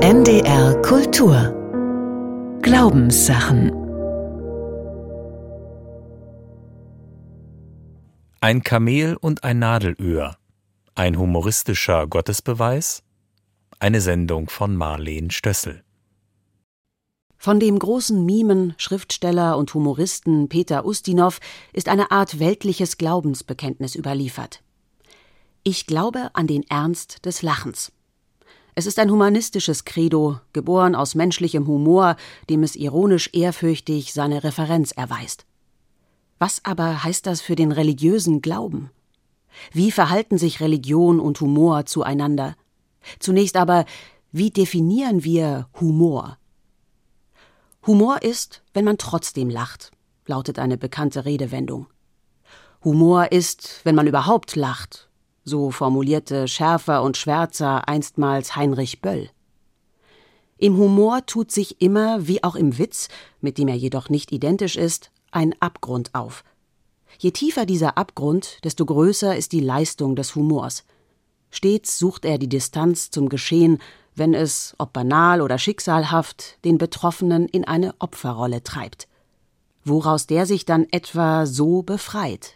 NDR Kultur Glaubenssachen Ein Kamel und ein Nadelöhr. Ein humoristischer Gottesbeweis. Eine Sendung von Marleen Stössel. Von dem großen Mimen, Schriftsteller und Humoristen Peter Ustinov ist eine Art weltliches Glaubensbekenntnis überliefert. Ich glaube an den Ernst des Lachens. Es ist ein humanistisches Credo, geboren aus menschlichem Humor, dem es ironisch ehrfürchtig seine Referenz erweist. Was aber heißt das für den religiösen Glauben? Wie verhalten sich Religion und Humor zueinander? Zunächst aber, wie definieren wir Humor? Humor ist, wenn man trotzdem lacht, lautet eine bekannte Redewendung. Humor ist, wenn man überhaupt lacht, so formulierte schärfer und schwärzer einstmals Heinrich Böll. Im Humor tut sich immer, wie auch im Witz, mit dem er jedoch nicht identisch ist, ein Abgrund auf. Je tiefer dieser Abgrund, desto größer ist die Leistung des Humors. Stets sucht er die Distanz zum Geschehen, wenn es, ob banal oder schicksalhaft, den Betroffenen in eine Opferrolle treibt. Woraus der sich dann etwa so befreit.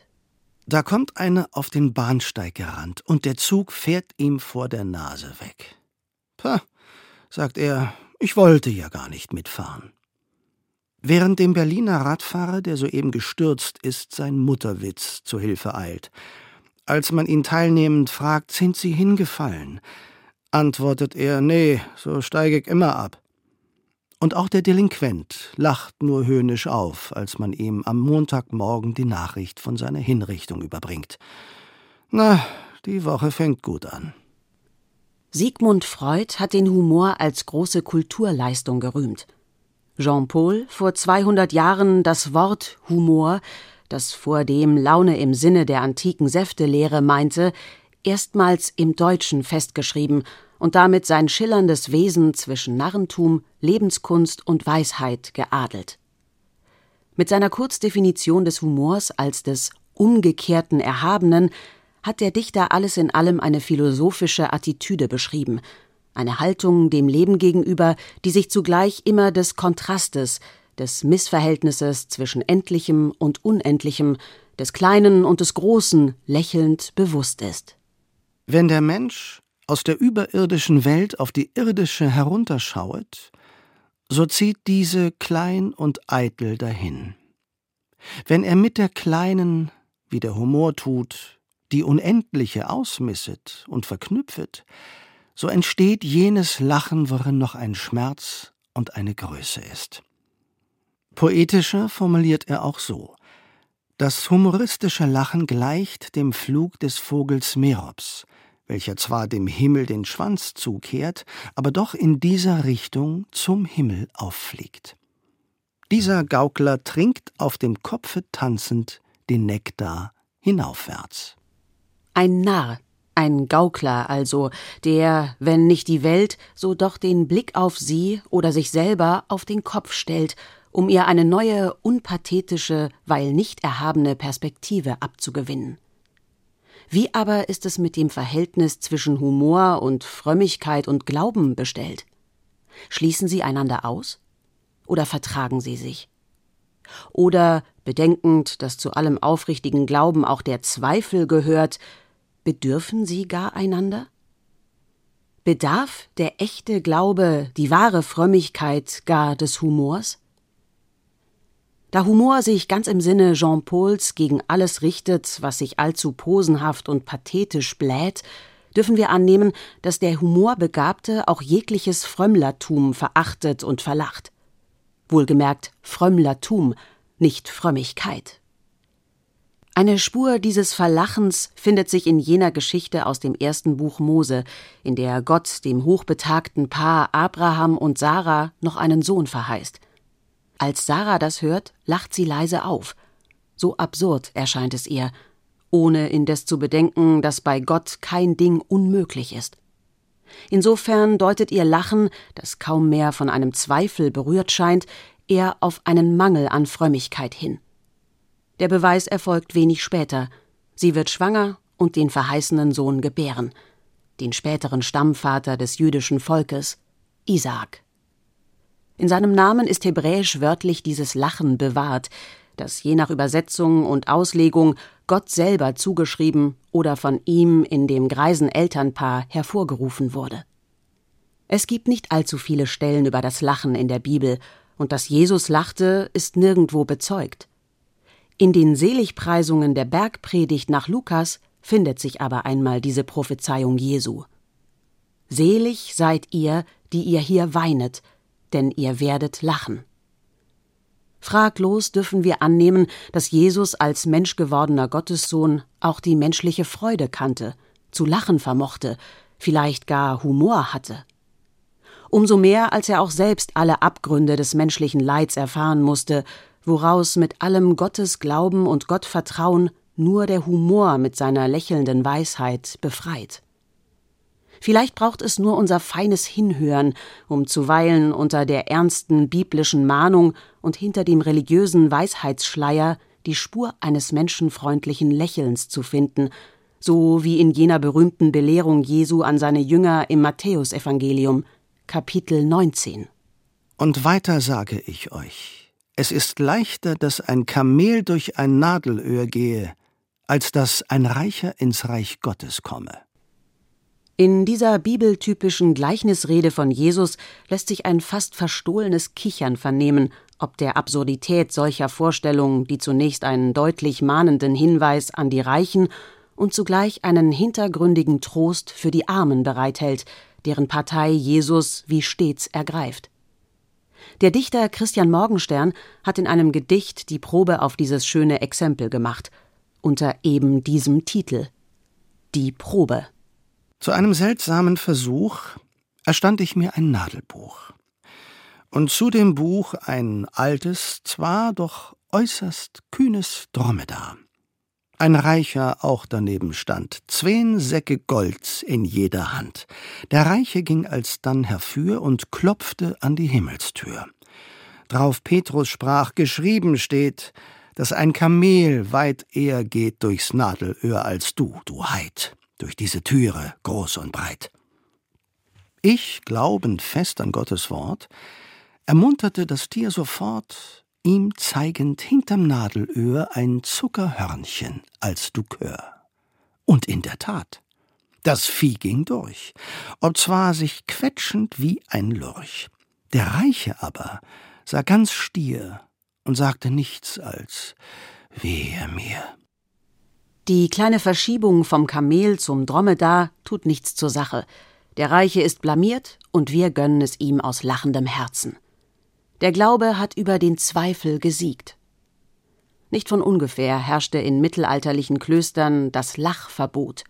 Da kommt einer auf den Bahnsteig gerannt und der Zug fährt ihm vor der Nase weg. Pah, sagt er, ich wollte ja gar nicht mitfahren. Während dem Berliner Radfahrer, der soeben gestürzt ist, sein Mutterwitz zu Hilfe eilt. Als man ihn teilnehmend fragt, sind Sie hingefallen? antwortet er, nee, so steige ich immer ab. Und auch der Delinquent lacht nur höhnisch auf, als man ihm am Montagmorgen die Nachricht von seiner Hinrichtung überbringt. Na, die Woche fängt gut an. Sigmund Freud hat den Humor als große Kulturleistung gerühmt. Jean Paul vor 200 Jahren das Wort Humor, das vor dem Laune im Sinne der antiken Säftelehre meinte, erstmals im Deutschen festgeschrieben und damit sein schillerndes Wesen zwischen Narrentum, Lebenskunst und Weisheit geadelt. Mit seiner Kurzdefinition des Humors als des umgekehrten Erhabenen hat der Dichter alles in allem eine philosophische Attitüde beschrieben, eine Haltung dem Leben gegenüber, die sich zugleich immer des Kontrastes, des Missverhältnisses zwischen Endlichem und Unendlichem, des Kleinen und des Großen lächelnd bewusst ist. Wenn der Mensch aus der überirdischen Welt auf die irdische herunterschauet, so zieht diese klein und eitel dahin. Wenn er mit der kleinen, wie der Humor tut, die unendliche ausmisset und verknüpfet, so entsteht jenes Lachen, worin noch ein Schmerz und eine Größe ist. Poetischer formuliert er auch so Das humoristische Lachen gleicht dem Flug des Vogels Merops, welcher zwar dem Himmel den Schwanz zukehrt, aber doch in dieser Richtung zum Himmel auffliegt. Dieser Gaukler trinkt auf dem Kopfe tanzend den Nektar hinaufwärts. Ein Narr ein Gaukler also, der, wenn nicht die Welt, so doch den Blick auf sie oder sich selber auf den Kopf stellt, um ihr eine neue, unpathetische, weil nicht erhabene Perspektive abzugewinnen. Wie aber ist es mit dem Verhältnis zwischen Humor und Frömmigkeit und Glauben bestellt? Schließen sie einander aus? Oder vertragen sie sich? Oder, bedenkend, dass zu allem aufrichtigen Glauben auch der Zweifel gehört, Bedürfen sie gar einander? Bedarf der echte Glaube, die wahre Frömmigkeit gar des Humors? Da Humor sich ganz im Sinne Jean Pauls gegen alles richtet, was sich allzu posenhaft und pathetisch bläht, dürfen wir annehmen, dass der Humorbegabte auch jegliches Frömmlertum verachtet und verlacht. Wohlgemerkt Frömmlertum, nicht Frömmigkeit. Eine Spur dieses Verlachens findet sich in jener Geschichte aus dem ersten Buch Mose, in der Gott dem hochbetagten Paar Abraham und Sarah noch einen Sohn verheißt. Als Sarah das hört, lacht sie leise auf. So absurd erscheint es ihr, ohne indes zu bedenken, dass bei Gott kein Ding unmöglich ist. Insofern deutet ihr Lachen, das kaum mehr von einem Zweifel berührt scheint, eher auf einen Mangel an Frömmigkeit hin. Der Beweis erfolgt wenig später. Sie wird schwanger und den verheißenen Sohn gebären, den späteren Stammvater des jüdischen Volkes, Isaak. In seinem Namen ist hebräisch wörtlich dieses Lachen bewahrt, das je nach Übersetzung und Auslegung Gott selber zugeschrieben oder von ihm in dem greisen Elternpaar hervorgerufen wurde. Es gibt nicht allzu viele Stellen über das Lachen in der Bibel, und dass Jesus lachte, ist nirgendwo bezeugt. In den Seligpreisungen der Bergpredigt nach Lukas findet sich aber einmal diese Prophezeiung Jesu. Selig seid ihr, die ihr hier weinet, denn ihr werdet lachen. Fraglos dürfen wir annehmen, dass Jesus als menschgewordener Gottessohn auch die menschliche Freude kannte, zu lachen vermochte, vielleicht gar Humor hatte. Umso mehr, als er auch selbst alle Abgründe des menschlichen Leids erfahren musste, woraus mit allem Gottes Glauben und Gottvertrauen nur der Humor mit seiner lächelnden Weisheit befreit. Vielleicht braucht es nur unser feines Hinhören, um zuweilen unter der ernsten biblischen Mahnung und hinter dem religiösen Weisheitsschleier die Spur eines menschenfreundlichen Lächelns zu finden, so wie in jener berühmten Belehrung Jesu an seine Jünger im Matthäusevangelium, Kapitel 19. Und weiter sage ich euch, es ist leichter, dass ein Kamel durch ein Nadelöhr gehe, als dass ein Reicher ins Reich Gottes komme. In dieser bibeltypischen Gleichnisrede von Jesus lässt sich ein fast verstohlenes Kichern vernehmen, ob der Absurdität solcher Vorstellungen, die zunächst einen deutlich mahnenden Hinweis an die Reichen und zugleich einen hintergründigen Trost für die Armen bereithält, deren Partei Jesus wie stets ergreift. Der Dichter Christian Morgenstern hat in einem Gedicht die Probe auf dieses schöne Exempel gemacht, unter eben diesem Titel Die Probe. Zu einem seltsamen Versuch erstand ich mir ein Nadelbuch. Und zu dem Buch ein altes, zwar doch äußerst kühnes Dromedar. Ein Reicher auch daneben stand, zween Säcke Golds in jeder Hand. Der Reiche ging alsdann herfür und klopfte an die Himmelstür. Drauf Petrus sprach, geschrieben steht, dass ein Kamel weit eher geht durchs Nadelöhr als du, du Heid durch diese Türe, groß und breit. Ich, glaubend fest an Gottes Wort, ermunterte das Tier sofort, ihm zeigend hinterm Nadelöhr ein Zuckerhörnchen als Dukör. Und in der Tat, das Vieh ging durch, obzwar sich quetschend wie ein Lurch. Der Reiche aber sah ganz stier und sagte nichts als Wehe mir. Die kleine Verschiebung vom Kamel zum Dromedar tut nichts zur Sache. Der Reiche ist blamiert und wir gönnen es ihm aus lachendem Herzen. Der Glaube hat über den Zweifel gesiegt. Nicht von ungefähr herrschte in mittelalterlichen Klöstern das Lachverbot.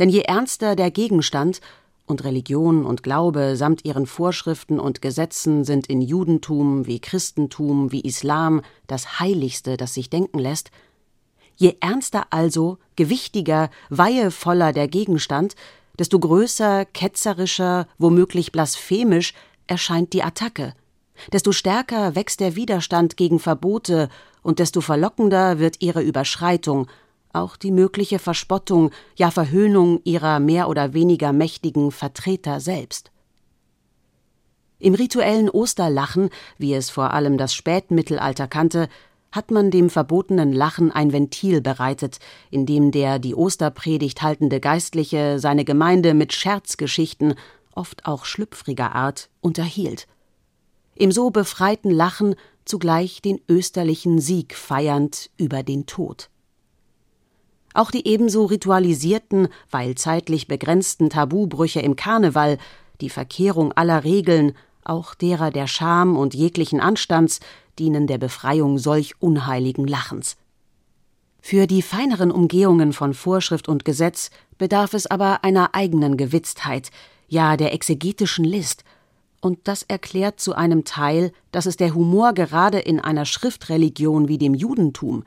Denn je ernster der Gegenstand, und Religion und Glaube samt ihren Vorschriften und Gesetzen sind in Judentum wie Christentum wie Islam das Heiligste, das sich denken lässt, Je ernster also, gewichtiger, weihevoller der Gegenstand, desto größer, ketzerischer, womöglich blasphemisch erscheint die Attacke, desto stärker wächst der Widerstand gegen Verbote und desto verlockender wird ihre Überschreitung, auch die mögliche Verspottung, ja Verhöhnung ihrer mehr oder weniger mächtigen Vertreter selbst. Im rituellen Osterlachen, wie es vor allem das Spätmittelalter kannte, hat man dem verbotenen Lachen ein Ventil bereitet, in dem der die Osterpredigt haltende Geistliche seine Gemeinde mit Scherzgeschichten, oft auch schlüpfriger Art, unterhielt. Im so befreiten Lachen zugleich den österlichen Sieg feiernd über den Tod. Auch die ebenso ritualisierten, weil zeitlich begrenzten Tabubrüche im Karneval, die Verkehrung aller Regeln, auch derer der Scham und jeglichen Anstands, dienen der Befreiung solch unheiligen Lachens. Für die feineren Umgehungen von Vorschrift und Gesetz bedarf es aber einer eigenen Gewitztheit, ja der exegetischen List, und das erklärt zu einem Teil, dass es der Humor gerade in einer Schriftreligion wie dem Judentum,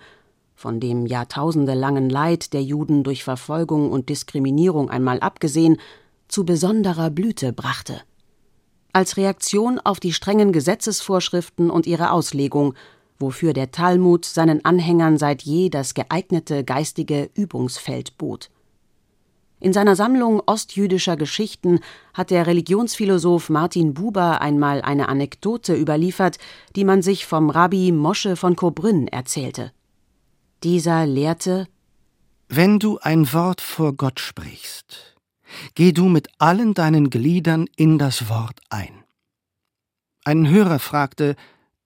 von dem jahrtausendelangen Leid der Juden durch Verfolgung und Diskriminierung einmal abgesehen, zu besonderer Blüte brachte als Reaktion auf die strengen Gesetzesvorschriften und ihre Auslegung, wofür der Talmud seinen Anhängern seit je das geeignete geistige Übungsfeld bot. In seiner Sammlung ostjüdischer Geschichten hat der Religionsphilosoph Martin Buber einmal eine Anekdote überliefert, die man sich vom Rabbi Mosche von Kobrünn erzählte. Dieser lehrte Wenn du ein Wort vor Gott sprichst, geh du mit allen deinen Gliedern in das Wort ein. Ein Hörer fragte,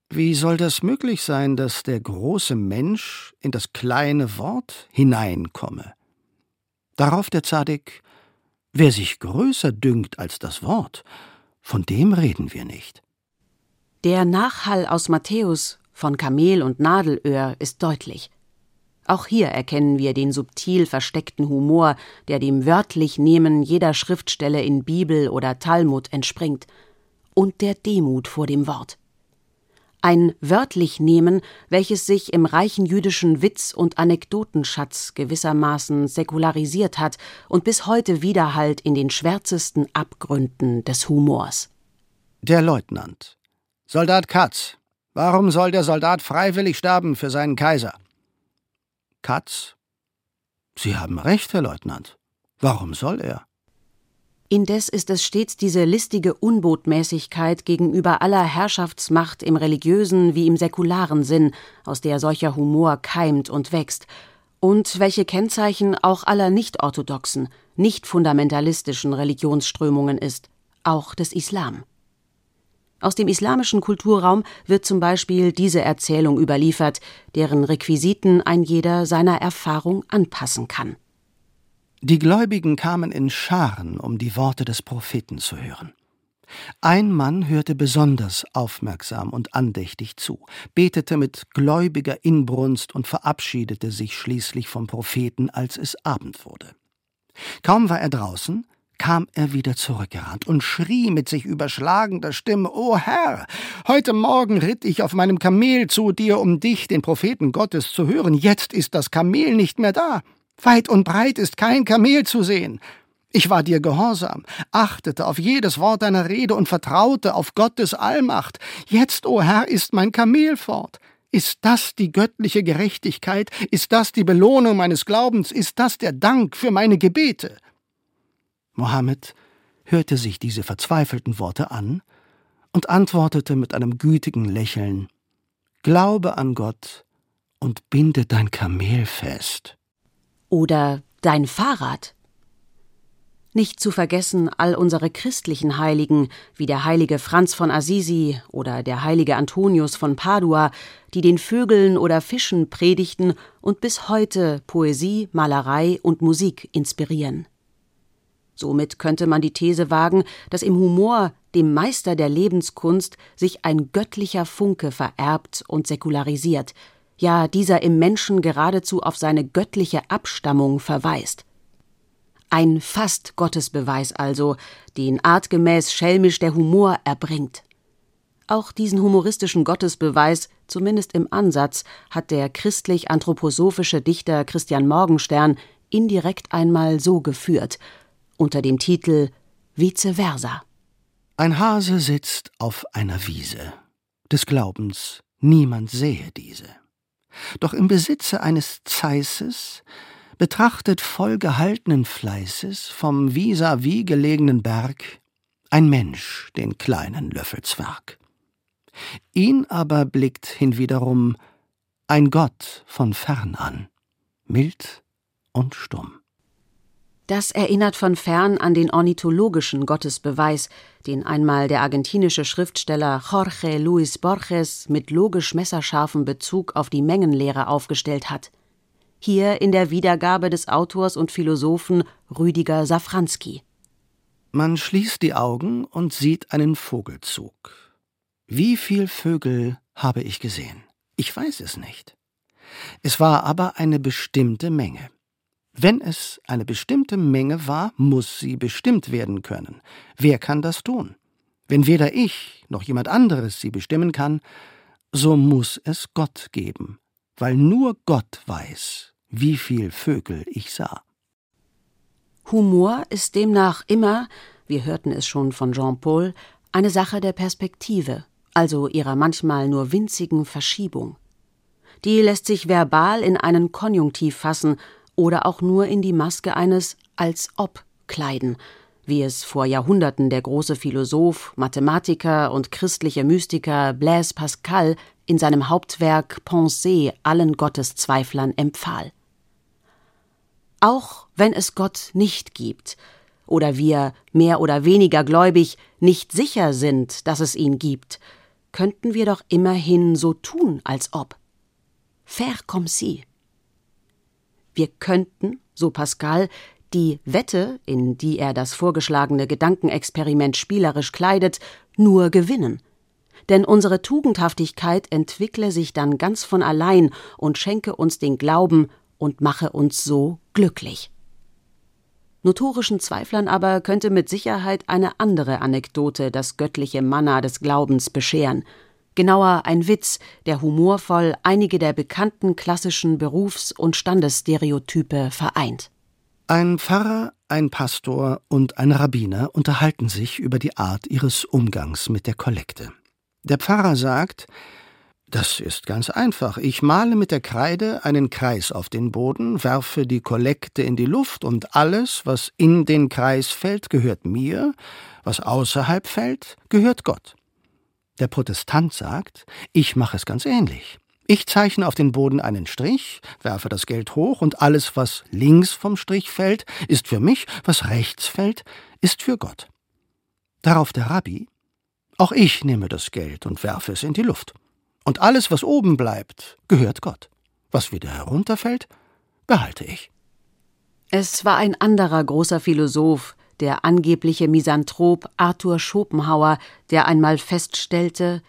wie soll das möglich sein, dass der große Mensch in das kleine Wort hineinkomme? Darauf der Zadik, wer sich größer dünkt als das Wort, von dem reden wir nicht. Der Nachhall aus Matthäus von Kamel und Nadelöhr ist deutlich. Auch hier erkennen wir den subtil versteckten Humor, der dem wörtlich Nehmen jeder Schriftstelle in Bibel oder Talmud entspringt, und der Demut vor dem Wort ein wörtlich nehmen, welches sich im reichen jüdischen Witz- und Anekdotenschatz gewissermaßen säkularisiert hat und bis heute widerhallt in den schwärzesten Abgründen des Humors. Der Leutnant. Soldat Katz. Warum soll der Soldat freiwillig sterben für seinen Kaiser? Katz. Sie haben recht, Herr Leutnant. Warum soll er? Indes ist es stets diese listige Unbotmäßigkeit gegenüber aller Herrschaftsmacht im religiösen wie im säkularen Sinn, aus der solcher Humor keimt und wächst, und welche Kennzeichen auch aller nicht orthodoxen, nicht fundamentalistischen Religionsströmungen ist, auch des Islam. Aus dem islamischen Kulturraum wird zum Beispiel diese Erzählung überliefert, deren Requisiten ein jeder seiner Erfahrung anpassen kann. Die Gläubigen kamen in Scharen, um die Worte des Propheten zu hören. Ein Mann hörte besonders aufmerksam und andächtig zu, betete mit gläubiger Inbrunst und verabschiedete sich schließlich vom Propheten, als es Abend wurde. Kaum war er draußen, kam er wieder zurückgerannt und schrie mit sich überschlagender Stimme O Herr, heute Morgen ritt ich auf meinem Kamel zu dir, um dich, den Propheten Gottes, zu hören, jetzt ist das Kamel nicht mehr da. Weit und breit ist kein Kamel zu sehen. Ich war dir gehorsam, achtete auf jedes Wort deiner Rede und vertraute auf Gottes Allmacht. Jetzt, o oh Herr, ist mein Kamel fort. Ist das die göttliche Gerechtigkeit? Ist das die Belohnung meines Glaubens? Ist das der Dank für meine Gebete? Mohammed hörte sich diese verzweifelten Worte an und antwortete mit einem gütigen Lächeln Glaube an Gott und binde dein Kamel fest. Oder dein Fahrrad. Nicht zu vergessen all unsere christlichen Heiligen, wie der heilige Franz von Assisi oder der heilige Antonius von Padua, die den Vögeln oder Fischen predigten und bis heute Poesie, Malerei und Musik inspirieren. Somit könnte man die These wagen, dass im Humor, dem Meister der Lebenskunst, sich ein göttlicher Funke vererbt und säkularisiert, ja dieser im Menschen geradezu auf seine göttliche Abstammung verweist. Ein fast Gottesbeweis also, den artgemäß schelmisch der Humor erbringt. Auch diesen humoristischen Gottesbeweis, zumindest im Ansatz, hat der christlich-anthroposophische Dichter Christian Morgenstern indirekt einmal so geführt, unter dem Titel Vice versa. Ein Hase sitzt auf einer Wiese, des Glaubens, niemand sehe diese. Doch im Besitze eines Zeißes betrachtet voll gehaltenen Fleißes vom vis-à-vis -vis gelegenen Berg ein Mensch den kleinen Löffelzwerg. Ihn aber blickt hinwiederum ein Gott von fern an, mild und stumm. Das erinnert von fern an den ornithologischen Gottesbeweis, den einmal der argentinische Schriftsteller Jorge Luis Borges mit logisch messerscharfem Bezug auf die Mengenlehre aufgestellt hat. Hier in der Wiedergabe des Autors und Philosophen Rüdiger Safranski. Man schließt die Augen und sieht einen Vogelzug. Wie viel Vögel habe ich gesehen? Ich weiß es nicht. Es war aber eine bestimmte Menge. Wenn es eine bestimmte Menge war, muss sie bestimmt werden können. Wer kann das tun? Wenn weder ich noch jemand anderes sie bestimmen kann, so muss es Gott geben, weil nur Gott weiß, wie viel Vögel ich sah. Humor ist demnach immer, wir hörten es schon von Jean Paul, eine Sache der Perspektive, also ihrer manchmal nur winzigen Verschiebung. Die lässt sich verbal in einen Konjunktiv fassen oder auch nur in die Maske eines als ob kleiden, wie es vor Jahrhunderten der große Philosoph, Mathematiker und christliche Mystiker Blaise Pascal in seinem Hauptwerk Pensée allen Gotteszweiflern empfahl. Auch wenn es Gott nicht gibt, oder wir mehr oder weniger gläubig nicht sicher sind, dass es ihn gibt, könnten wir doch immerhin so tun, als ob. Faire comme si. Wir könnten, so Pascal, die Wette, in die er das vorgeschlagene Gedankenexperiment spielerisch kleidet, nur gewinnen. Denn unsere Tugendhaftigkeit entwickle sich dann ganz von allein und schenke uns den Glauben und mache uns so glücklich. Notorischen Zweiflern aber könnte mit Sicherheit eine andere Anekdote das göttliche Manna des Glaubens bescheren. Genauer ein Witz, der humorvoll einige der bekannten klassischen Berufs- und Standesstereotype vereint. Ein Pfarrer, ein Pastor und ein Rabbiner unterhalten sich über die Art ihres Umgangs mit der Kollekte. Der Pfarrer sagt, das ist ganz einfach. Ich male mit der Kreide einen Kreis auf den Boden, werfe die Kollekte in die Luft und alles, was in den Kreis fällt, gehört mir, was außerhalb fällt, gehört Gott. Der Protestant sagt, ich mache es ganz ähnlich. Ich zeichne auf den Boden einen Strich, werfe das Geld hoch und alles, was links vom Strich fällt, ist für mich, was rechts fällt, ist für Gott. Darauf der Rabbi, auch ich nehme das Geld und werfe es in die Luft. Und alles, was oben bleibt, gehört Gott. Was wieder herunterfällt, behalte ich. Es war ein anderer großer Philosoph, der angebliche Misanthrop Arthur Schopenhauer, der einmal feststellte,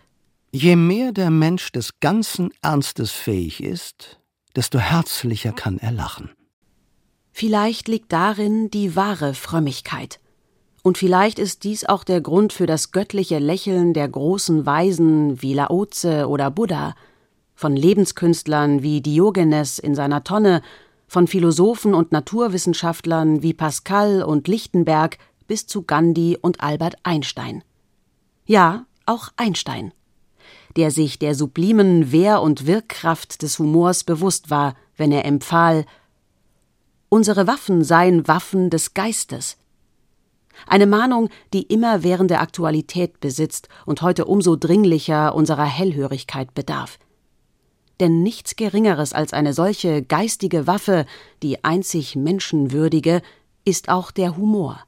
Je mehr der Mensch des ganzen Ernstes fähig ist, desto herzlicher kann er lachen. Vielleicht liegt darin die wahre Frömmigkeit. Und vielleicht ist dies auch der Grund für das göttliche Lächeln der großen Weisen wie Laoze oder Buddha, von Lebenskünstlern wie Diogenes in seiner Tonne, von Philosophen und Naturwissenschaftlern wie Pascal und Lichtenberg bis zu Gandhi und Albert Einstein. Ja, auch Einstein, der sich der sublimen Wehr- und Wirkkraft des Humors bewusst war, wenn er empfahl Unsere Waffen seien Waffen des Geistes, eine Mahnung, die immerwährende Aktualität besitzt und heute umso dringlicher unserer Hellhörigkeit bedarf. Denn nichts Geringeres als eine solche geistige Waffe, die einzig menschenwürdige, ist auch der Humor.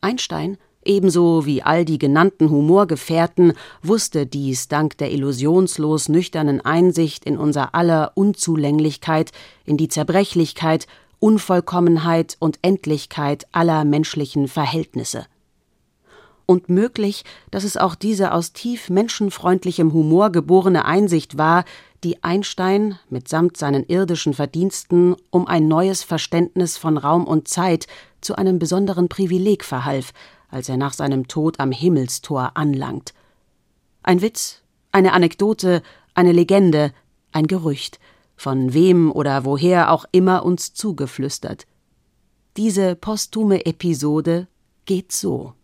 Einstein, ebenso wie all die genannten Humorgefährten, wusste dies dank der illusionslos nüchternen Einsicht in unser aller Unzulänglichkeit, in die Zerbrechlichkeit Unvollkommenheit und Endlichkeit aller menschlichen Verhältnisse. Und möglich, dass es auch diese aus tief menschenfreundlichem Humor geborene Einsicht war, die Einstein mitsamt seinen irdischen Verdiensten um ein neues Verständnis von Raum und Zeit zu einem besonderen Privileg verhalf, als er nach seinem Tod am Himmelstor anlangt. Ein Witz, eine Anekdote, eine Legende, ein Gerücht – von wem oder woher auch immer uns zugeflüstert. Diese posthume Episode geht so.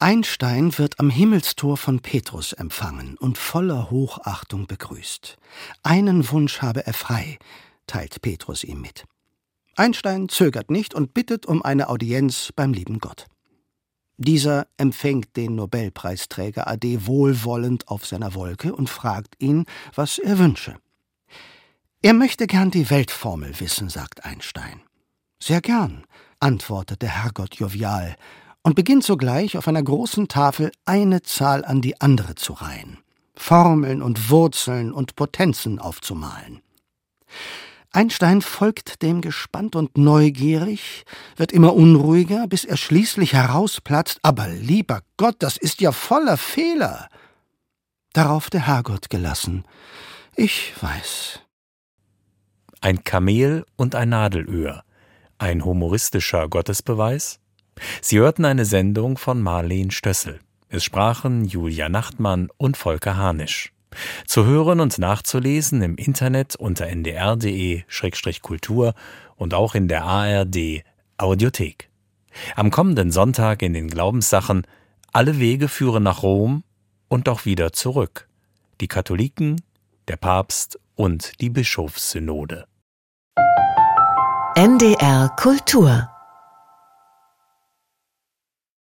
Einstein wird am Himmelstor von Petrus empfangen und voller Hochachtung begrüßt. Einen Wunsch habe er frei, teilt Petrus ihm mit. Einstein zögert nicht und bittet um eine Audienz beim lieben Gott. Dieser empfängt den Nobelpreisträger AD wohlwollend auf seiner Wolke und fragt ihn, was er wünsche. Er möchte gern die Weltformel wissen, sagt Einstein. Sehr gern, antwortet der Herrgott jovial und beginnt sogleich auf einer großen Tafel eine Zahl an die andere zu reihen, Formeln und Wurzeln und Potenzen aufzumalen. Einstein folgt dem gespannt und neugierig, wird immer unruhiger, bis er schließlich herausplatzt, aber lieber Gott, das ist ja voller Fehler. Darauf der Herrgott gelassen. Ich weiß, ein Kamel und ein Nadelöhr, ein humoristischer Gottesbeweis? Sie hörten eine Sendung von Marleen Stössel. Es sprachen Julia Nachtmann und Volker Harnisch. Zu hören und nachzulesen im Internet unter ndr.de-kultur und auch in der ARD Audiothek. Am kommenden Sonntag in den Glaubenssachen Alle Wege führen nach Rom und auch wieder zurück. Die Katholiken, der Papst und die Bischofssynode. NDR Kultur